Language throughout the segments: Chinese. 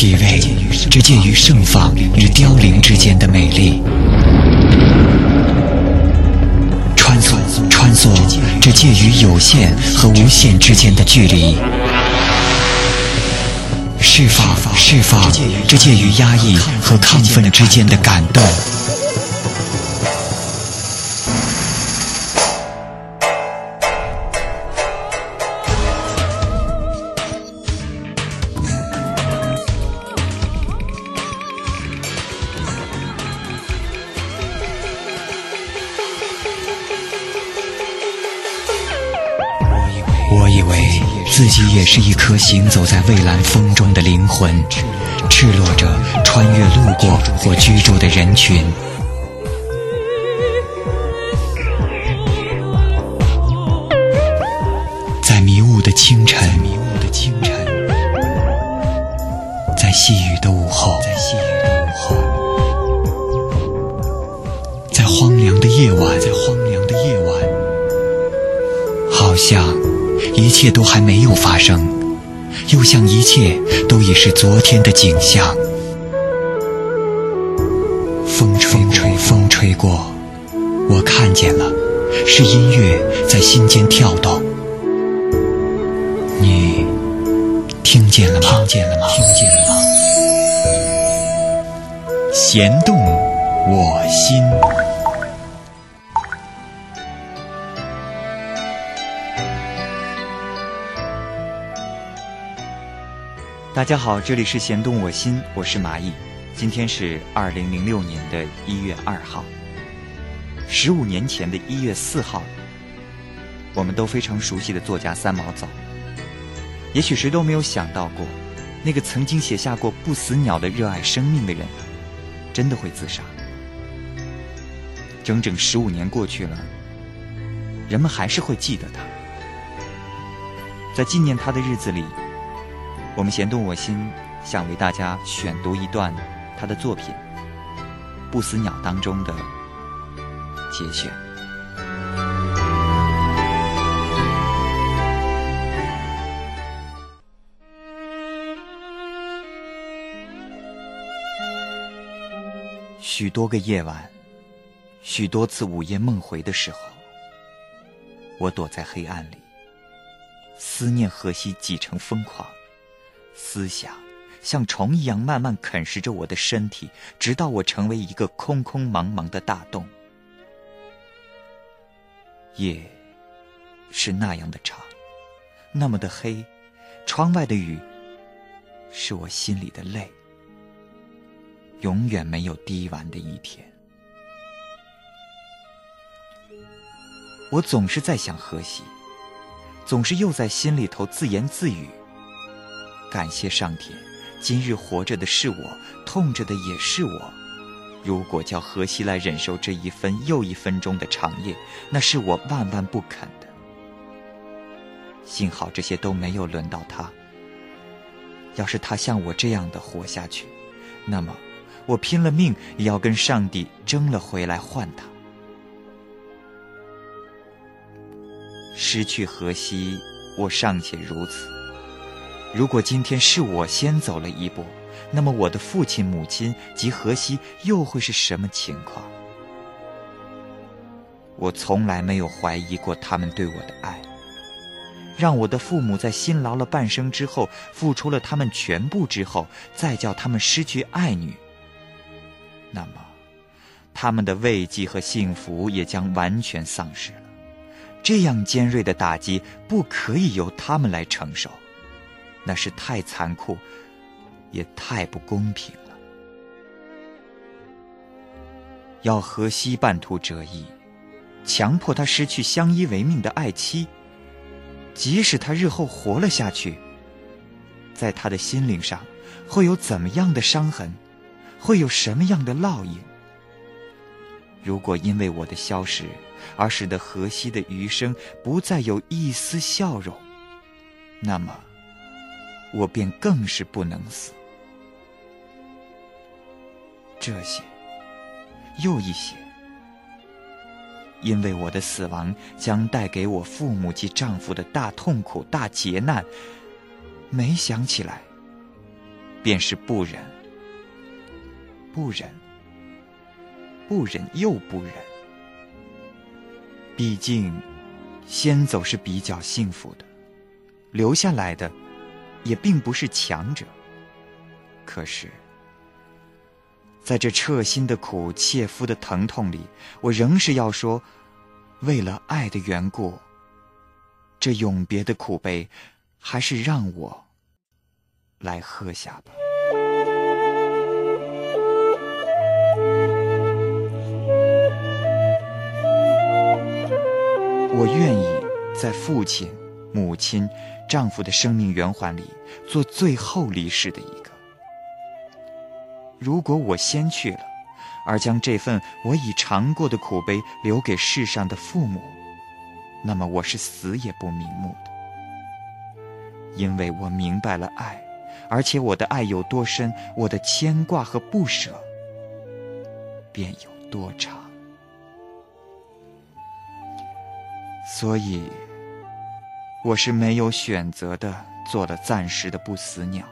体味这介于盛放与凋零之间的美丽，穿梭穿梭这介于有限和无限之间的距离，释放释放这介于压抑和亢奋之间的感动。己也是一颗行走在蔚蓝风中的灵魂，赤裸着穿越路过或居住的人群。切都还没有发生，又像一切都已是昨天的景象。风吹吹，风吹过，我看见了，是音乐在心间跳动。你听见了吗？听见了吗？听见了吗？弦动我心。大家好，这里是弦动我心，我是马毅。今天是二零零六年的一月二号，十五年前的一月四号，我们都非常熟悉的作家三毛走。也许谁都没有想到过，那个曾经写下过“不死鸟”的热爱生命的人，真的会自杀。整整十五年过去了，人们还是会记得他。在纪念他的日子里，我们弦动我心想为大家选读一段他的作品《不死鸟》当中的节选。许多个夜晚，许多次午夜梦回的时候，我躲在黑暗里，思念荷西几成疯狂，思想像虫一样慢慢啃食着我的身体，直到我成为一个空空茫茫的大洞。夜是那样的长，那么的黑，窗外的雨是我心里的泪。永远没有滴完的一天。我总是在想荷西，总是又在心里头自言自语：感谢上天，今日活着的是我，痛着的也是我。如果叫荷西来忍受这一分又一分钟的长夜，那是我万万不肯的。幸好这些都没有轮到他。要是他像我这样的活下去，那么。我拼了命也要跟上帝争了回来换他。失去荷西，我尚且如此。如果今天是我先走了一步，那么我的父亲、母亲及荷西又会是什么情况？我从来没有怀疑过他们对我的爱。让我的父母在辛劳了半生之后，付出了他们全部之后，再叫他们失去爱女。那么，他们的慰藉和幸福也将完全丧失了。这样尖锐的打击不可以由他们来承受，那是太残酷，也太不公平了。要荷西半途折翼，强迫他失去相依为命的爱妻，即使他日后活了下去，在他的心灵上会有怎么样的伤痕？会有什么样的烙印？如果因为我的消失而使得荷西的余生不再有一丝笑容，那么我便更是不能死。这些，又一些，因为我的死亡将带给我父母及丈夫的大痛苦、大劫难，没想起来，便是不忍，不忍，不忍又不忍。毕竟，先走是比较幸福的，留下来的也并不是强者。可是，在这彻心的苦、切肤的疼痛里，我仍是要说：为了爱的缘故，这永别的苦悲，还是让我。来喝下吧。我愿意在父亲、母亲、丈夫的生命圆环里做最后离世的一个。如果我先去了，而将这份我已尝过的苦悲留给世上的父母，那么我是死也不瞑目的，因为我明白了爱。而且我的爱有多深，我的牵挂和不舍便有多长。所以，我是没有选择的，做了暂时的不死鸟。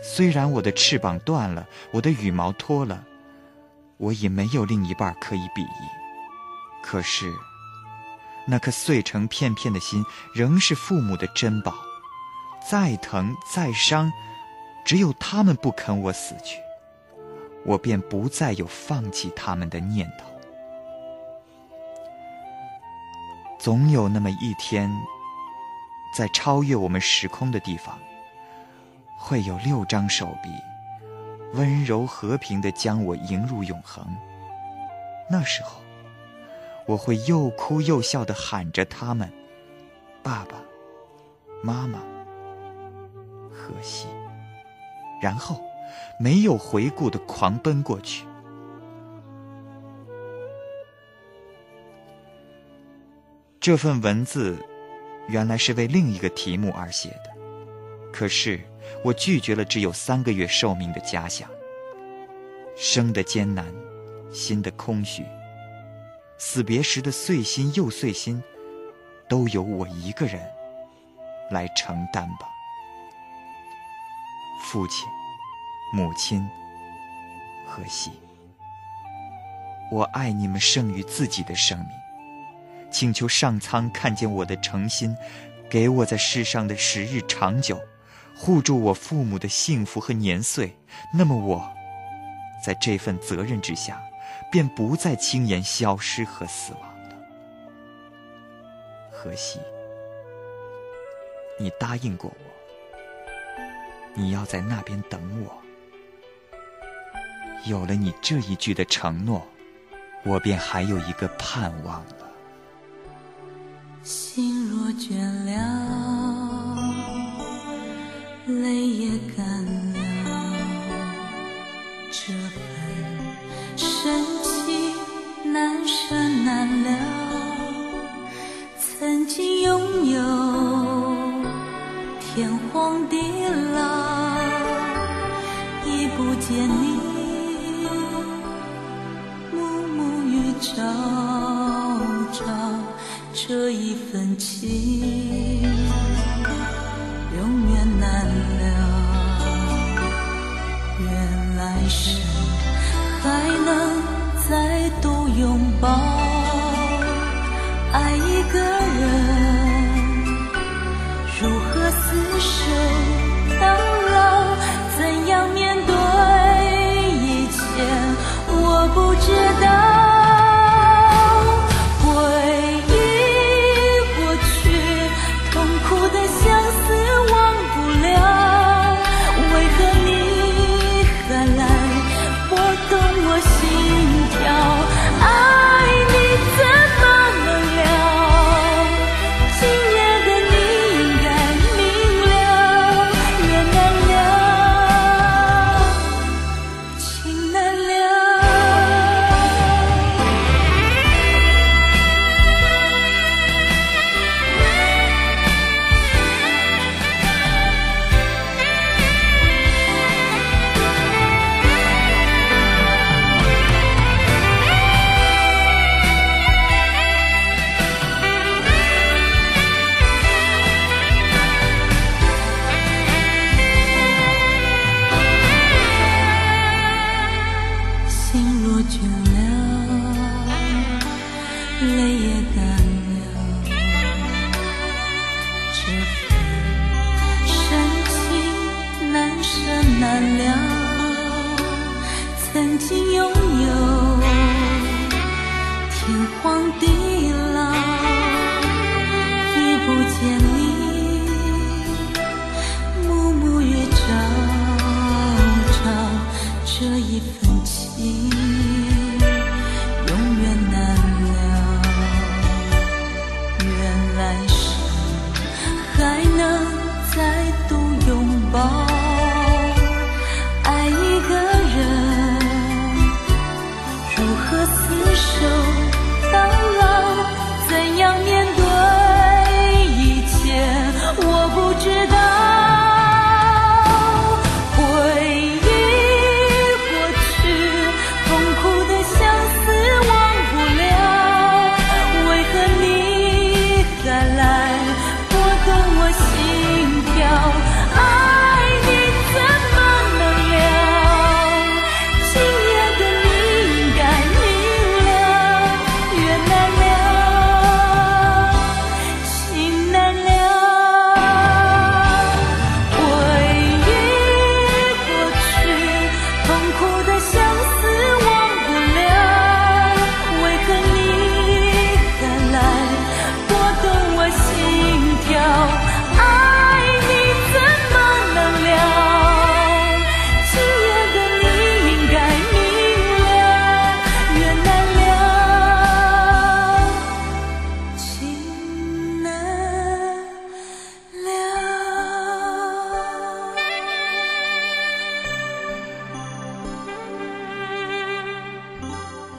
虽然我的翅膀断了，我的羽毛脱了，我已没有另一半可以比翼。可是，那颗碎成片片的心，仍是父母的珍宝。再疼再伤，只有他们不肯我死去，我便不再有放弃他们的念头。总有那么一天，在超越我们时空的地方，会有六张手臂，温柔和平的将我迎入永恒。那时候，我会又哭又笑的喊着他们：“爸爸妈妈。”可惜，然后没有回顾的狂奔过去。这份文字原来是为另一个题目而写的，可是我拒绝了只有三个月寿命的假想。生的艰难，心的空虚，死别时的碎心又碎心，都由我一个人来承担吧。父亲、母亲，何西，我爱你们胜于自己的生命。请求上苍看见我的诚心，给我在世上的时日长久，护住我父母的幸福和年岁。那么我，在这份责任之下，便不再轻言消失和死亡了。何西，你答应过我。你要在那边等我。有了你这一句的承诺，我便还有一个盼望了。心若倦了，泪也干了，这份深情难舍难了。曾经拥有。天荒地老，已不见你，暮暮与朝朝，这一份情永远难了。愿来生还能再度拥抱，爱一个人。如何厮守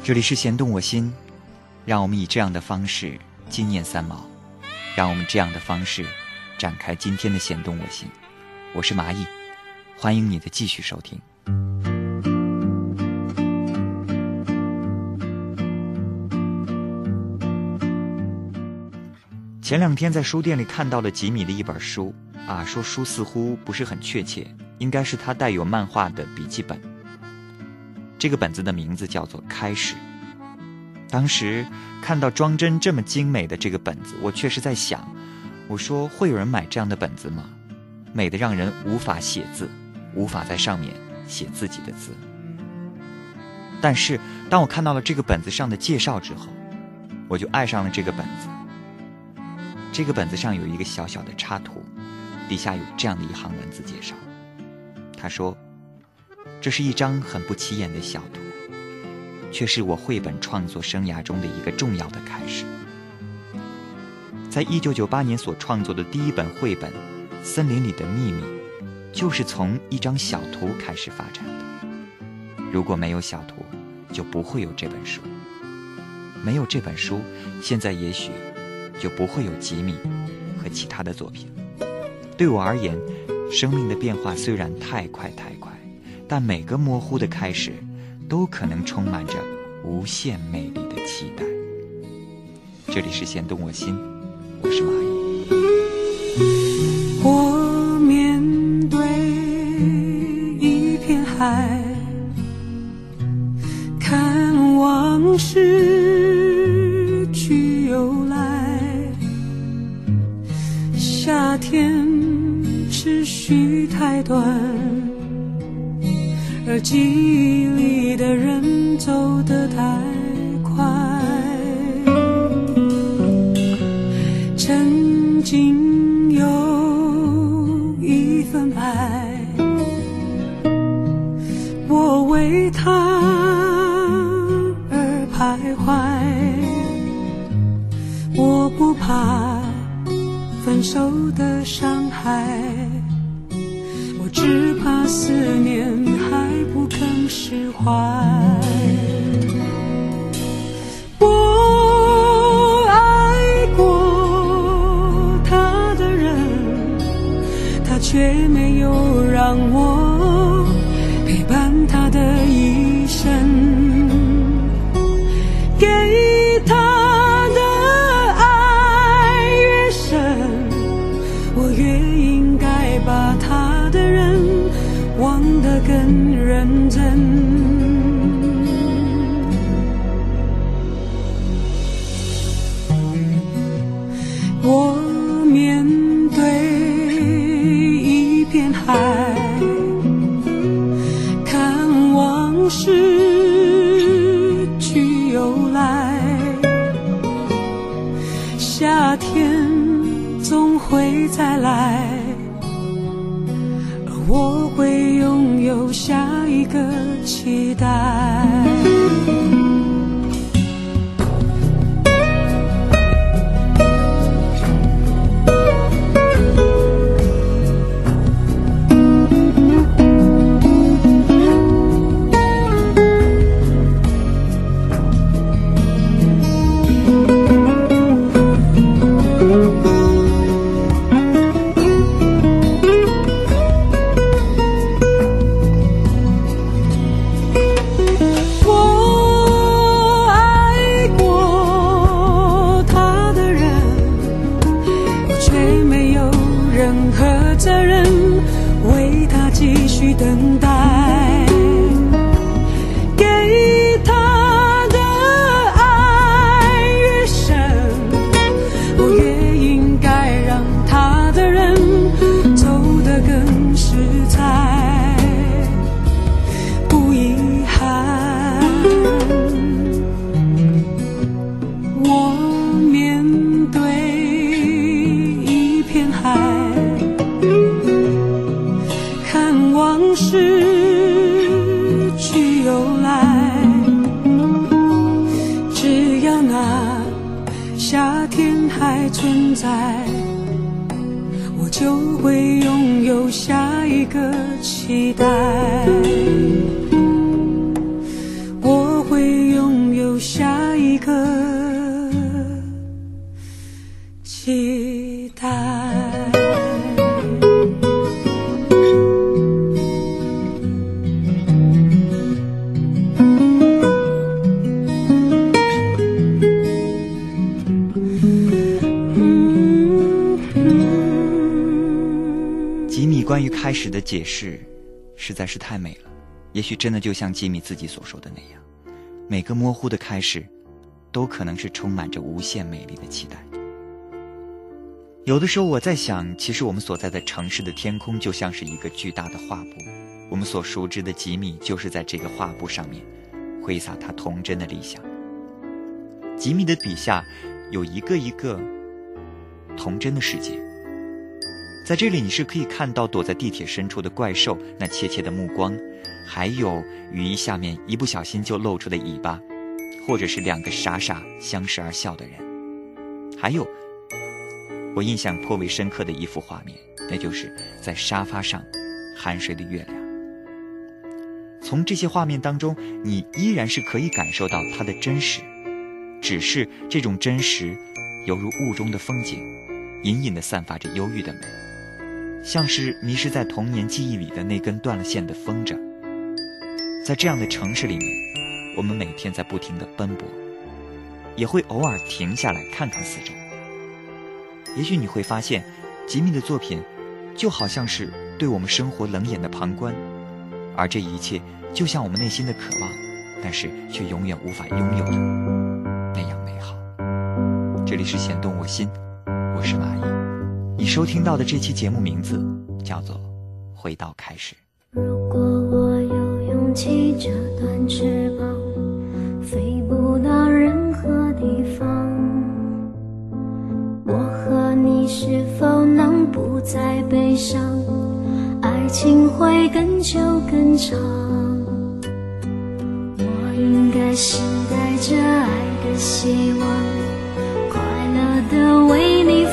这里是弦动我心，让我们以这样的方式纪念三毛，让我们这样的方式展开今天的弦动我心。我是蚂蚁，欢迎你的继续收听。前两天在书店里看到了吉米的一本书，啊，说书似乎不是很确切，应该是他带有漫画的笔记本。这个本子的名字叫做《开始》。当时看到装帧这么精美的这个本子，我确实在想，我说会有人买这样的本子吗？美得让人无法写字，无法在上面写自己的字。但是当我看到了这个本子上的介绍之后，我就爱上了这个本子。这个本子上有一个小小的插图，底下有这样的一行文字介绍。他说：“这是一张很不起眼的小图，却是我绘本创作生涯中的一个重要的开始。在一九九八年所创作的第一本绘本《森林里的秘密》，就是从一张小图开始发展的。如果没有小图，就不会有这本书。没有这本书，现在也许就不会有吉米和其他的作品。对我而言，生命的变化虽然太快太快，但每个模糊的开始，都可能充满着无限魅力的期待。这里是弦动我心，我是蚂蚁。更认真。解释实在是太美了，也许真的就像吉米自己所说的那样，每个模糊的开始，都可能是充满着无限美丽的期待。有的时候我在想，其实我们所在的城市的天空就像是一个巨大的画布，我们所熟知的吉米就是在这个画布上面挥洒他童真的理想。吉米的笔下有一个一个童真的世界。在这里，你是可以看到躲在地铁深处的怪兽那怯怯的目光，还有雨衣下面一不小心就露出的尾巴，或者是两个傻傻相视而笑的人，还有我印象颇为深刻的一幅画面，那就是在沙发上酣睡的月亮。从这些画面当中，你依然是可以感受到它的真实，只是这种真实犹如雾中的风景，隐隐地散发着忧郁的美。像是迷失在童年记忆里的那根断了线的风筝。在这样的城市里面，我们每天在不停的奔波，也会偶尔停下来看看四周。也许你会发现，吉米的作品就好像是对我们生活冷眼的旁观，而这一切就像我们内心的渴望，但是却永远无法拥有的那样美好。这里是弦动我心，我是马。你收听到的这期节目名字叫做《回到开始》。如果我有勇气折断翅膀，飞不到任何地方，我和你是否能不再悲伤？爱情会更久更长。我应该是带着爱的希望，快乐的为你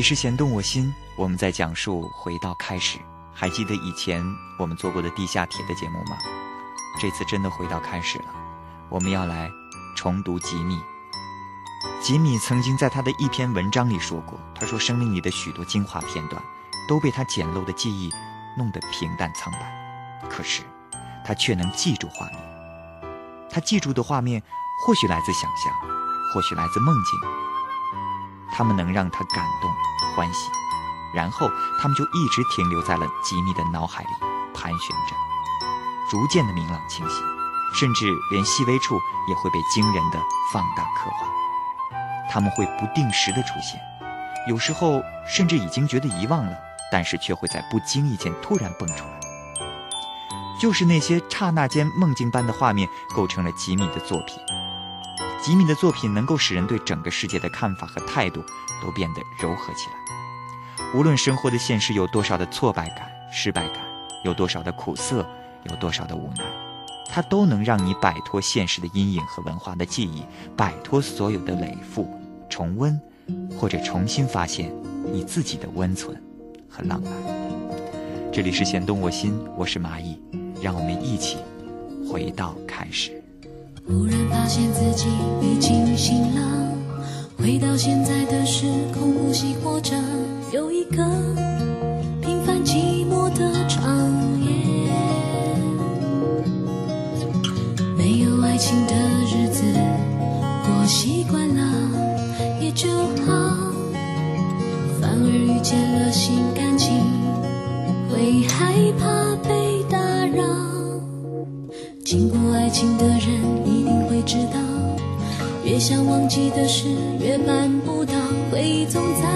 里是弦动我心，我们在讲述回到开始。还记得以前我们做过的地下铁的节目吗？这次真的回到开始了，我们要来重读吉米。吉米曾经在他的一篇文章里说过，他说生命里的许多精华片段都被他简陋的记忆弄得平淡苍白，可是他却能记住画面。他记住的画面或许来自想象，或许来自梦境，他们能让他感动、欢喜，然后他们就一直停留在了吉米的脑海里盘旋着，逐渐的明朗清晰，甚至连细微处也会被惊人的放大刻画。他们会不定时的出现，有时候甚至已经觉得遗忘了，但是却会在不经意间突然蹦出来。就是那些刹那间梦境般的画面，构成了吉米的作品。吉米的作品能够使人对整个世界的看法和态度都变得柔和起来。无论生活的现实有多少的挫败感、失败感，有多少的苦涩，有多少的无奈，它都能让你摆脱现实的阴影和文化的记忆，摆脱所有的累负，重温或者重新发现你自己的温存和浪漫。这里是弦动我心，我是蚂蚁，让我们一起回到开始。忽然发现自己已经醒了，回到现在的时空，呼吸活着，有一个平凡寂寞的长夜。没有爱情的日子过习惯了也就好，反而遇见了新感情，会害怕被打扰。经过爱情的人一知道，越想忘记的事越办不到，回忆总在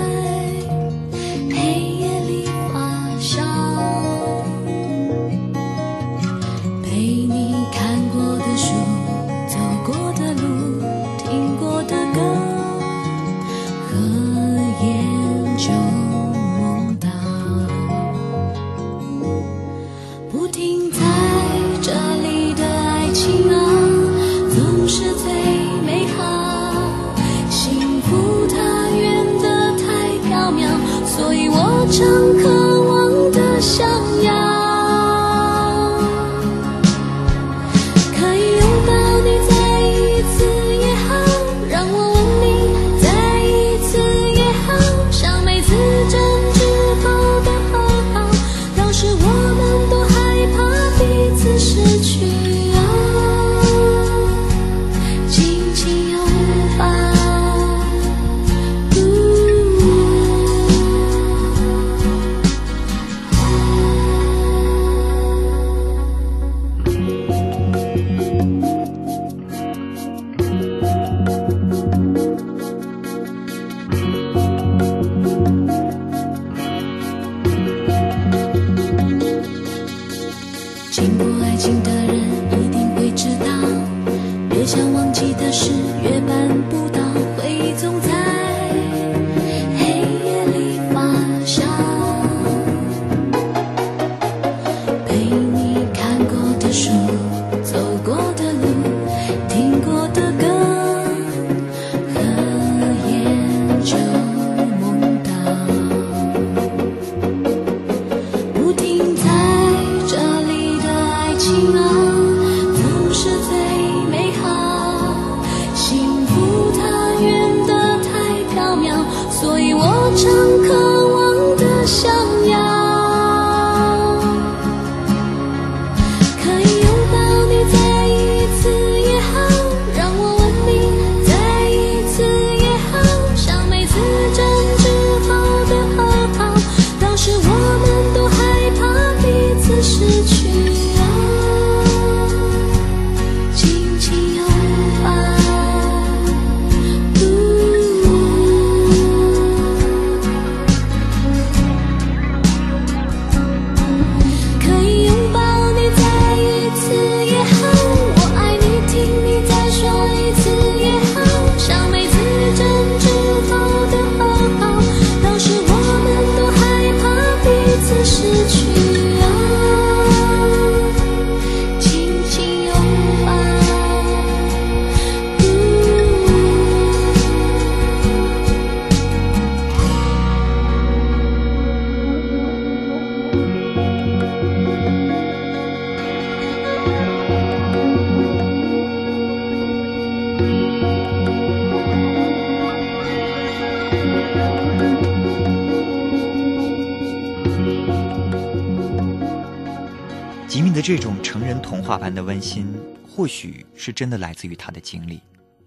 的温馨，或许是真的来自于他的经历，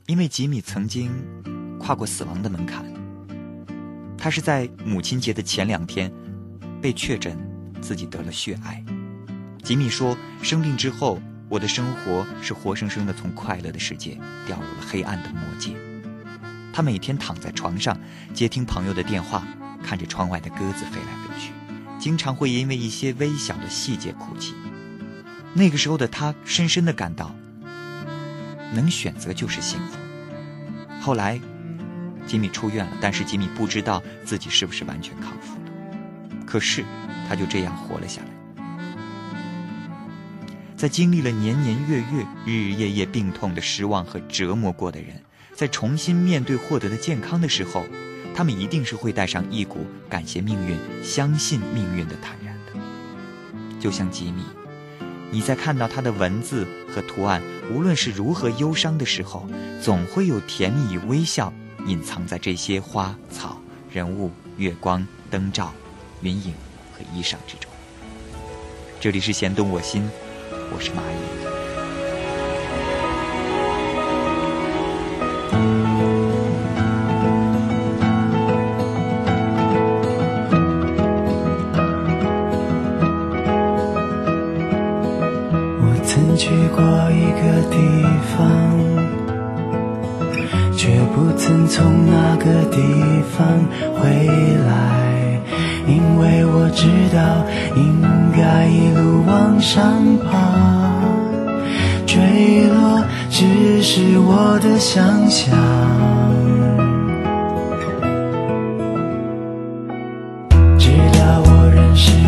因为吉米曾经跨过死亡的门槛。他是在母亲节的前两天被确诊自己得了血癌。吉米说：“生病之后，我的生活是活生生的从快乐的世界掉入了黑暗的魔界。他每天躺在床上接听朋友的电话，看着窗外的鸽子飞来飞去，经常会因为一些微小的细节哭泣。那个时候的他深深的感到，能选择就是幸福。后来，吉米出院了，但是吉米不知道自己是不是完全康复了。可是，他就这样活了下来。在经历了年年月月、日日夜夜病痛的失望和折磨过的人，在重新面对获得的健康的时候，他们一定是会带上一股感谢命运、相信命运的坦然的。就像吉米，你在看到它的文字和图案，无论是如何忧伤的时候，总会有甜蜜与微笑隐藏在这些花草、人物、月光、灯罩、云影和衣裳之中。这里是弦动我心。我是蚂蚁。我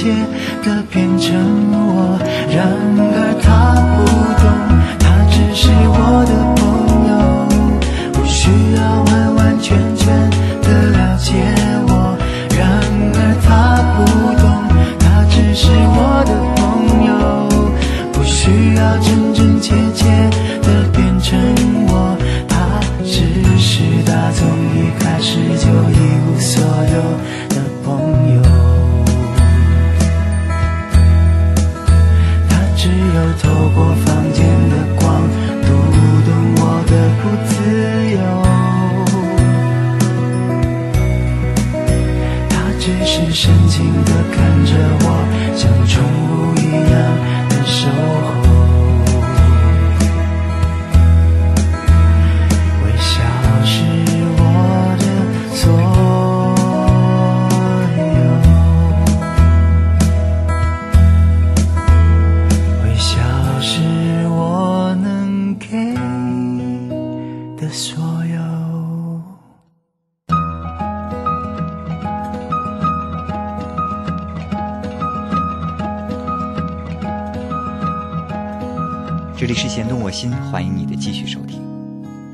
真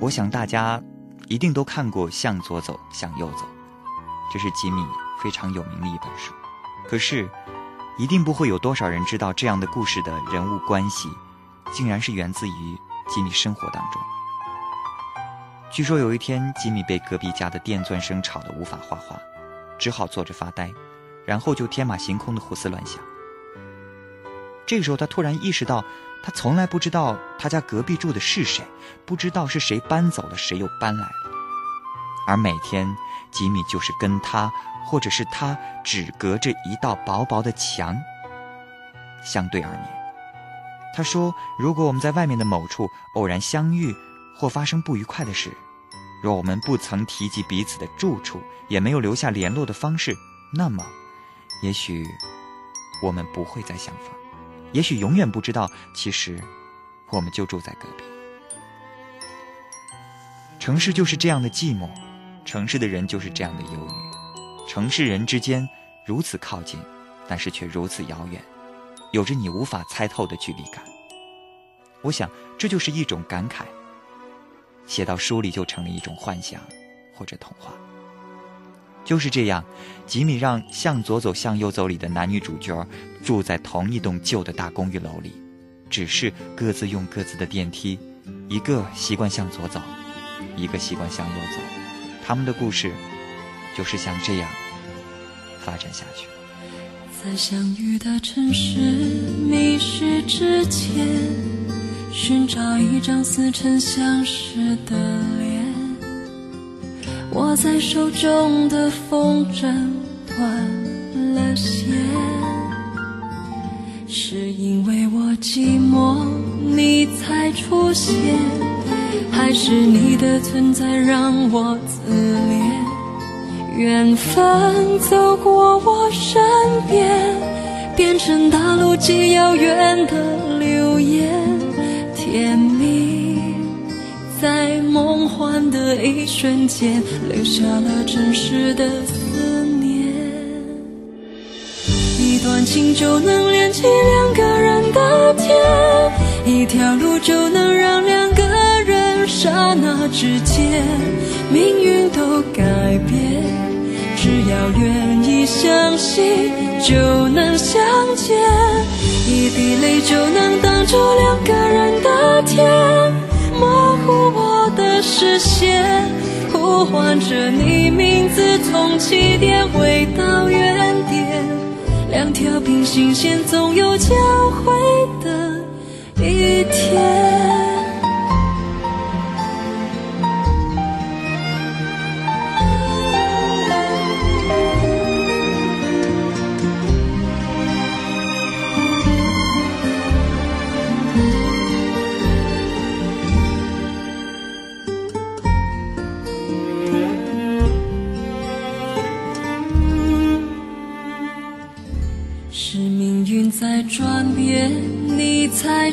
我想大家一定都看过《向左走，向右走》，这是吉米非常有名的一本书。可是，一定不会有多少人知道这样的故事的人物关系，竟然是源自于吉米生活当中。据说有一天，吉米被隔壁家的电钻声吵得无法画画，只好坐着发呆，然后就天马行空的胡思乱想。这个时候，他突然意识到，他从来不知道他家隔壁住的是谁，不知道是谁搬走了，谁又搬来了。而每天，吉米就是跟他，或者是他，只隔着一道薄薄的墙，相对而眠。他说：“如果我们在外面的某处偶然相遇，或发生不愉快的事，若我们不曾提及彼此的住处，也没有留下联络的方式，那么，也许我们不会再相逢。”也许永远不知道，其实我们就住在隔壁。城市就是这样的寂寞，城市的人就是这样的忧郁。城市人之间如此靠近，但是却如此遥远，有着你无法猜透的距离感。我想，这就是一种感慨。写到书里就成了一种幻想，或者童话。就是这样，吉米让《向左走，向右走》里的男女主角住在同一栋旧的大公寓楼里，只是各自用各自的电梯，一个习惯向左走，一个习惯向右走。他们的故事就是像这样发展下去。在相遇的城市迷失之前，寻找一张似曾相识的脸。握在手中的风筝断了线，是因为我寂寞你才出现，还是你的存在让我自怜？缘分走过我身边，变成大陆极遥远的流言，甜蜜。在梦幻的一瞬间，留下了真实的思念。一段情就能连起两个人的天，一条路就能让两个人刹那之间命运都改变。只要愿意相信，就能相见。一滴泪就能挡住两个人的天。模糊我的视线，呼唤着你名字，从起点回到原点。两条平行线，总有交汇的一天。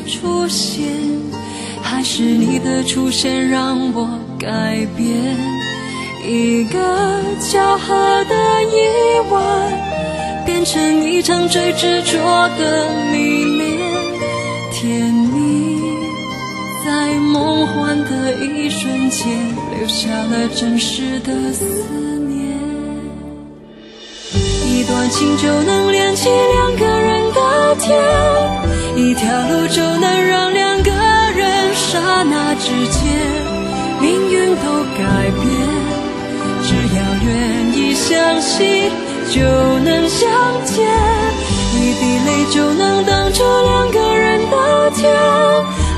出现，还是你的出现让我改变？一个巧合的意外，变成一场最执着的迷恋。甜蜜在梦幻的一瞬间，留下了真实的思念。一段情就能连起两个人天。一条路就能让两个人刹那之间命运都改变，只要愿意相信就能相见，一滴泪就能挡住两个人的天，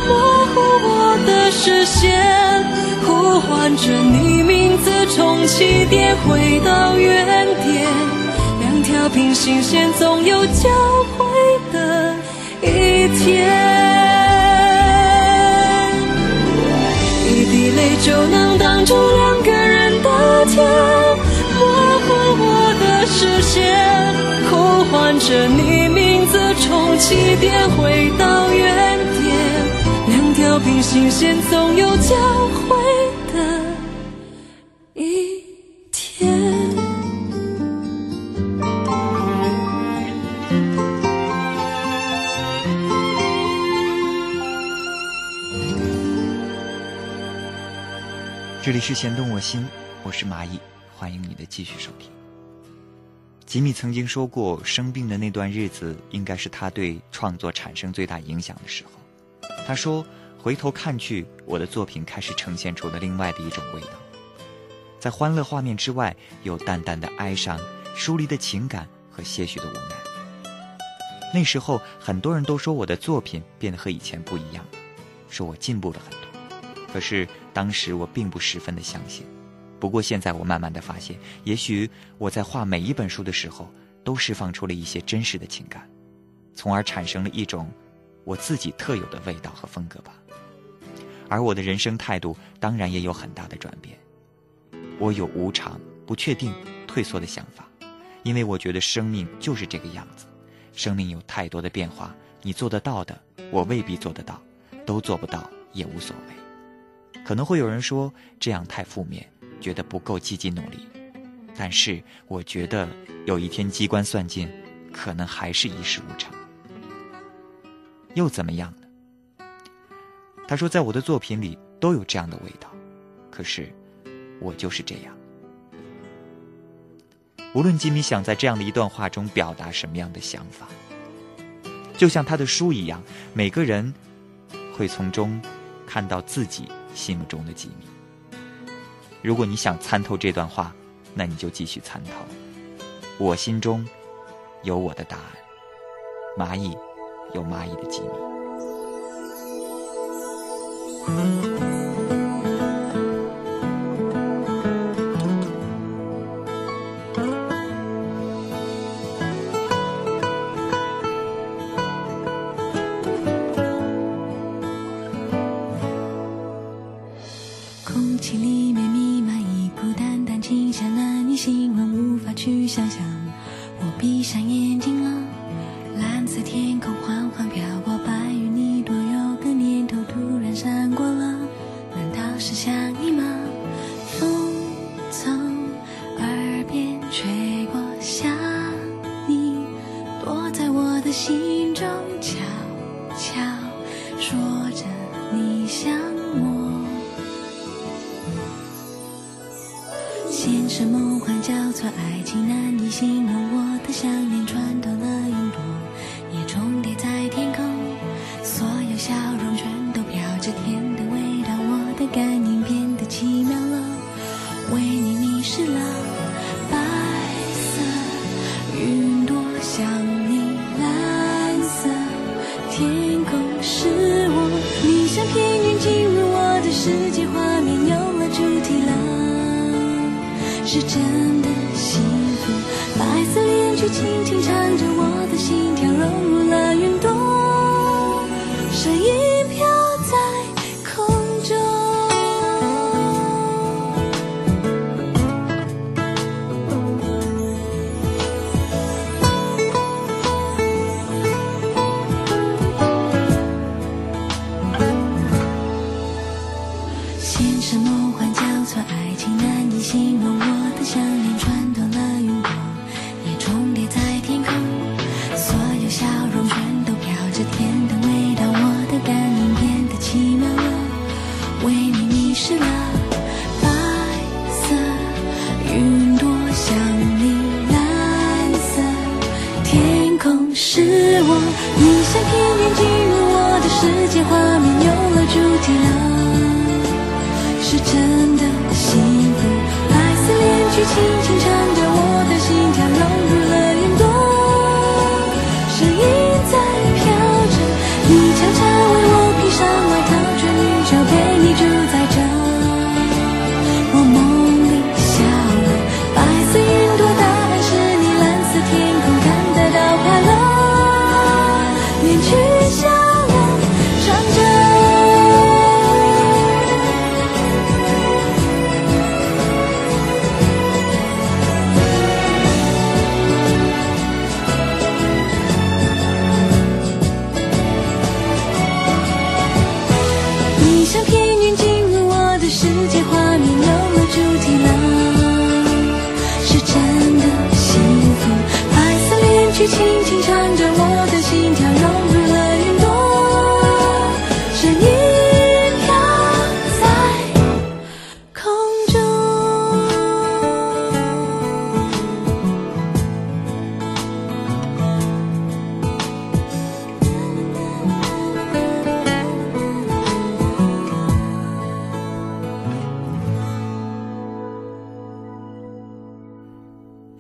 模糊我的视线，呼唤着你名字，从起点回到原点，两条平行线总有交汇。天，一滴泪就能挡住两个人的天，模糊我的视线，呼唤着你名字，从起点回到原点，两条平行线总有交汇。这里是弦动我心，我是蚂蚁，欢迎你的继续收听。吉米曾经说过，生病的那段日子应该是他对创作产生最大影响的时候。他说，回头看去，我的作品开始呈现出了另外的一种味道，在欢乐画面之外，有淡淡的哀伤、疏离的情感和些许的无奈。那时候，很多人都说我的作品变得和以前不一样，说我进步了很多。可是当时我并不十分的相信。不过现在我慢慢的发现，也许我在画每一本书的时候，都释放出了一些真实的情感，从而产生了一种我自己特有的味道和风格吧。而我的人生态度当然也有很大的转变。我有无常、不确定、退缩的想法，因为我觉得生命就是这个样子，生命有太多的变化，你做得到的，我未必做得到；都做不到也无所谓。可能会有人说这样太负面，觉得不够积极努力。但是我觉得有一天机关算尽，可能还是一事无成。又怎么样呢？他说，在我的作品里都有这样的味道，可是我就是这样。无论吉米想在这样的一段话中表达什么样的想法，就像他的书一样，每个人会从中看到自己。心目中的机密。如果你想参透这段话，那你就继续参透。我心中有我的答案，蚂蚁有蚂蚁的闭上眼睛了蓝色天空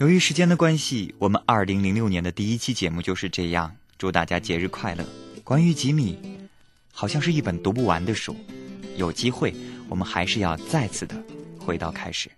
由于时间的关系，我们二零零六年的第一期节目就是这样。祝大家节日快乐！关于吉米，好像是一本读不完的书，有机会我们还是要再次的回到开始。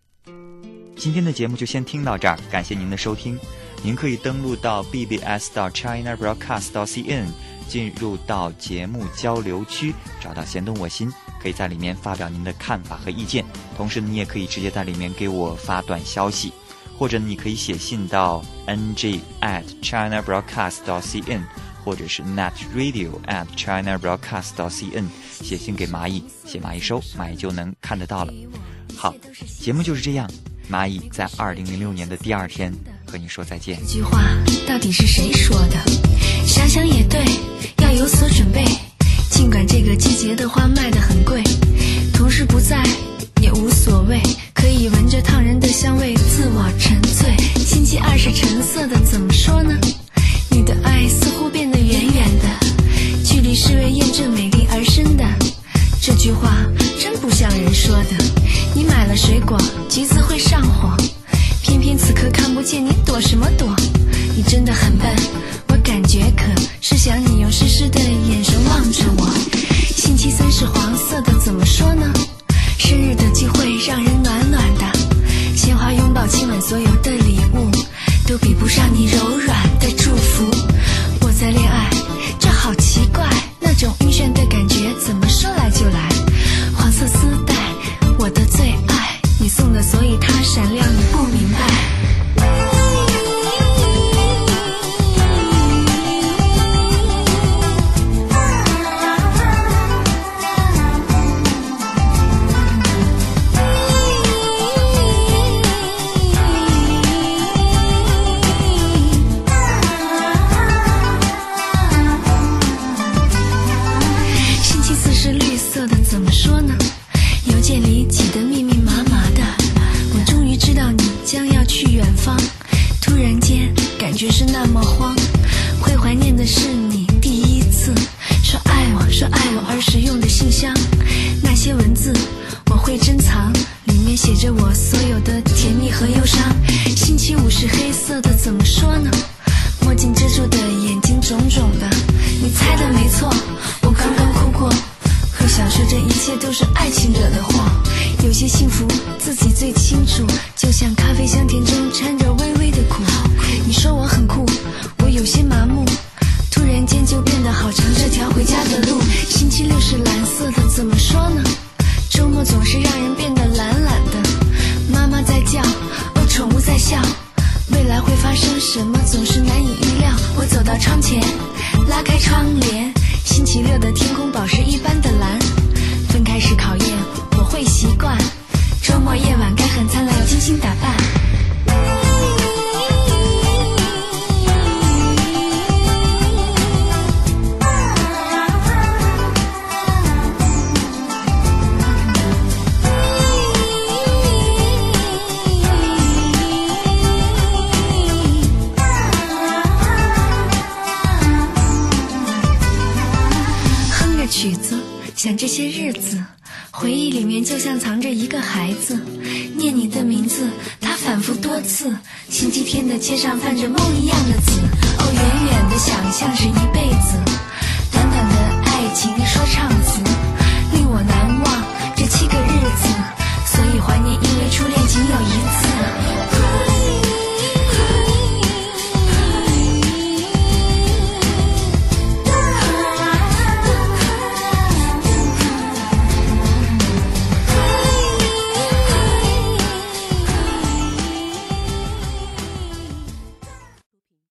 今天的节目就先听到这儿，感谢您的收听。您可以登录到 bbs 到 China Broadcast 到 cn，进入到节目交流区，找到弦动我心，可以在里面发表您的看法和意见。同时，你也可以直接在里面给我发短消息。或者你可以写信到 ng at china broadcast dot cn，或者是 net radio at china broadcast dot cn，写信给蚂蚁，写蚂蚁收，蚂蚁就能看得到了。好，节目就是这样。蚂蚁在二零零六年的第二天和你说再见。这句话到底是谁说的？想想也对，要有所准备。尽管这个季节的花卖得很贵，同事不在也无所谓，可以闻着烫人的香味自我沉醉。星期二是橙色的，怎么说呢？你的爱似乎变得远远的，距离是为验证美丽而生的。这句话真不像人说的。你买了水果，橘子会上火，偏偏此刻看不见，你躲什么躲？你真的很笨，